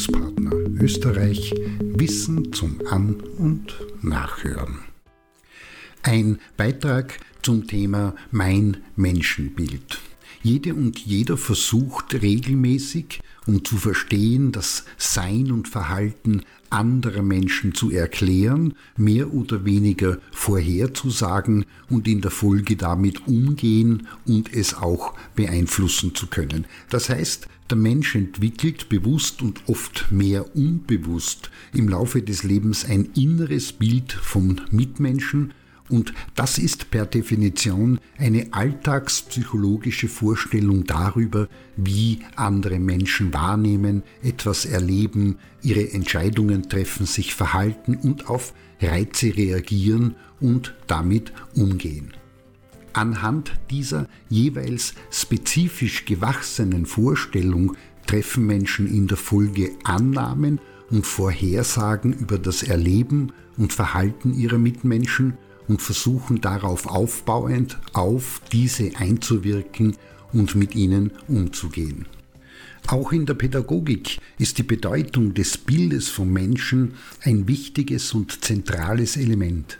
Bildungspartner Österreich Wissen zum An- und Nachhören. Ein Beitrag zum Thema Mein Menschenbild. Jede und jeder versucht regelmäßig, um zu verstehen, das Sein und Verhalten anderer Menschen zu erklären, mehr oder weniger vorherzusagen und in der Folge damit umgehen und es auch beeinflussen zu können. Das heißt, der Mensch entwickelt bewusst und oft mehr unbewusst im Laufe des Lebens ein inneres Bild von Mitmenschen, und das ist per Definition eine alltagspsychologische Vorstellung darüber, wie andere Menschen wahrnehmen, etwas erleben, ihre Entscheidungen treffen, sich verhalten und auf Reize reagieren und damit umgehen. Anhand dieser jeweils spezifisch gewachsenen Vorstellung treffen Menschen in der Folge Annahmen und Vorhersagen über das Erleben und Verhalten ihrer Mitmenschen und versuchen darauf aufbauend auf diese einzuwirken und mit ihnen umzugehen. Auch in der Pädagogik ist die Bedeutung des Bildes vom Menschen ein wichtiges und zentrales Element.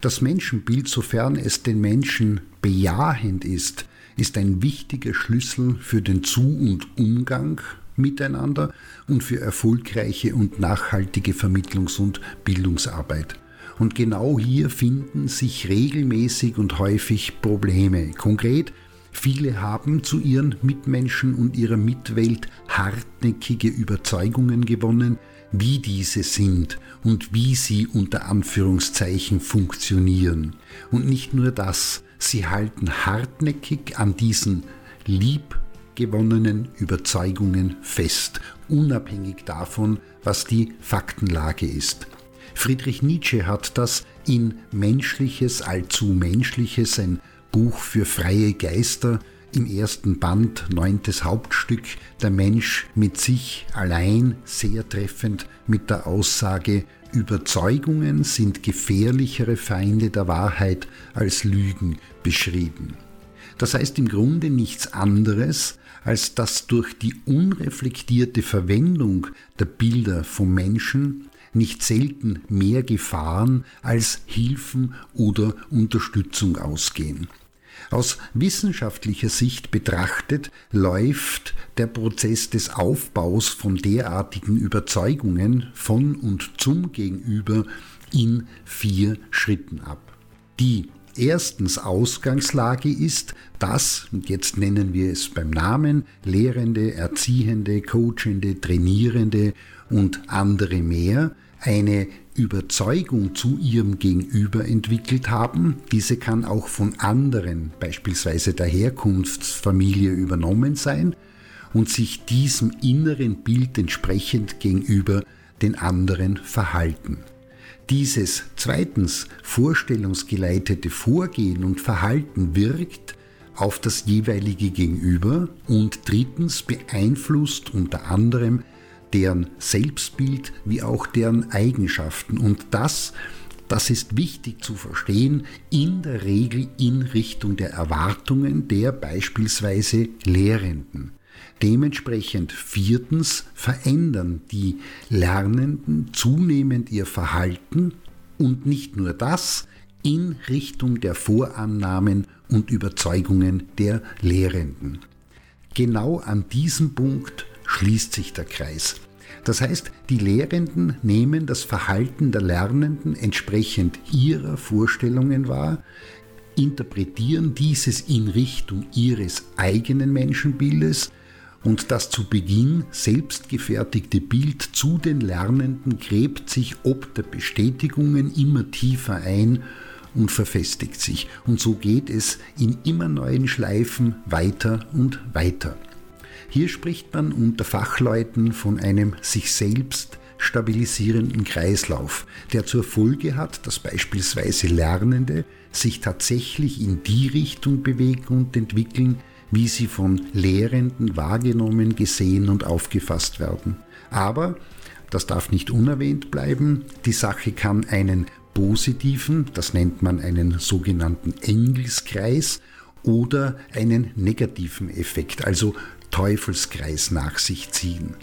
Das Menschenbild, sofern es den Menschen bejahend ist, ist ein wichtiger Schlüssel für den Zu- und Umgang miteinander und für erfolgreiche und nachhaltige Vermittlungs- und Bildungsarbeit. Und genau hier finden sich regelmäßig und häufig Probleme. Konkret, viele haben zu ihren Mitmenschen und ihrer Mitwelt hartnäckige Überzeugungen gewonnen, wie diese sind und wie sie unter Anführungszeichen funktionieren. Und nicht nur das, sie halten hartnäckig an diesen liebgewonnenen Überzeugungen fest, unabhängig davon, was die Faktenlage ist. Friedrich Nietzsche hat das in Menschliches, allzu Menschliches, ein Buch für freie Geister, im ersten Band, neuntes Hauptstück, der Mensch mit sich allein, sehr treffend mit der Aussage, Überzeugungen sind gefährlichere Feinde der Wahrheit als Lügen beschrieben. Das heißt im Grunde nichts anderes, als dass durch die unreflektierte Verwendung der Bilder vom Menschen nicht selten mehr Gefahren als Hilfen oder Unterstützung ausgehen. Aus wissenschaftlicher Sicht betrachtet läuft der Prozess des Aufbaus von derartigen Überzeugungen von und zum Gegenüber in vier Schritten ab. Die erstens Ausgangslage ist, dass, und jetzt nennen wir es beim Namen, Lehrende, Erziehende, Coachende, Trainierende und andere mehr, eine Überzeugung zu ihrem Gegenüber entwickelt haben. Diese kann auch von anderen, beispielsweise der Herkunftsfamilie, übernommen sein und sich diesem inneren Bild entsprechend gegenüber den anderen verhalten. Dieses zweitens vorstellungsgeleitete Vorgehen und Verhalten wirkt auf das jeweilige Gegenüber und drittens beeinflusst unter anderem deren Selbstbild wie auch deren Eigenschaften. Und das, das ist wichtig zu verstehen, in der Regel in Richtung der Erwartungen der beispielsweise Lehrenden. Dementsprechend viertens verändern die Lernenden zunehmend ihr Verhalten und nicht nur das in Richtung der Vorannahmen und Überzeugungen der Lehrenden. Genau an diesem Punkt schließt sich der Kreis. Das heißt, die Lehrenden nehmen das Verhalten der Lernenden entsprechend ihrer Vorstellungen wahr, interpretieren dieses in Richtung ihres eigenen Menschenbildes und das zu Beginn selbstgefertigte Bild zu den Lernenden gräbt sich ob der Bestätigungen immer tiefer ein und verfestigt sich. Und so geht es in immer neuen Schleifen weiter und weiter. Hier spricht man unter Fachleuten von einem sich selbst stabilisierenden Kreislauf, der zur Folge hat, dass beispielsweise Lernende sich tatsächlich in die Richtung bewegen und entwickeln, wie sie von Lehrenden wahrgenommen, gesehen und aufgefasst werden. Aber, das darf nicht unerwähnt bleiben, die Sache kann einen positiven, das nennt man einen sogenannten Engelskreis, oder einen negativen Effekt, also Teufelskreis nach sich ziehen.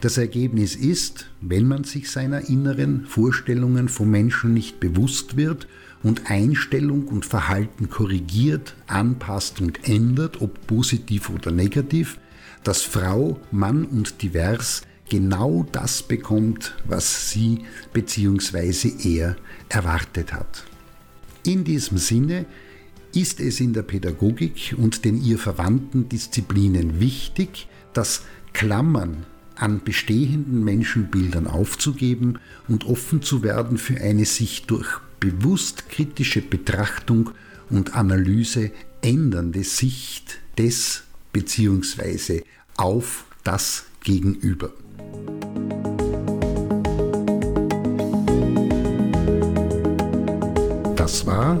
Das Ergebnis ist, wenn man sich seiner inneren Vorstellungen vom Menschen nicht bewusst wird und Einstellung und Verhalten korrigiert, anpasst und ändert, ob positiv oder negativ, dass Frau, Mann und divers genau das bekommt, was sie bzw. er erwartet hat. In diesem Sinne ist es in der Pädagogik und den ihr verwandten Disziplinen wichtig, das Klammern an bestehenden Menschenbildern aufzugeben und offen zu werden für eine sich durch bewusst kritische Betrachtung und Analyse ändernde Sicht des bzw. auf das Gegenüber. Das war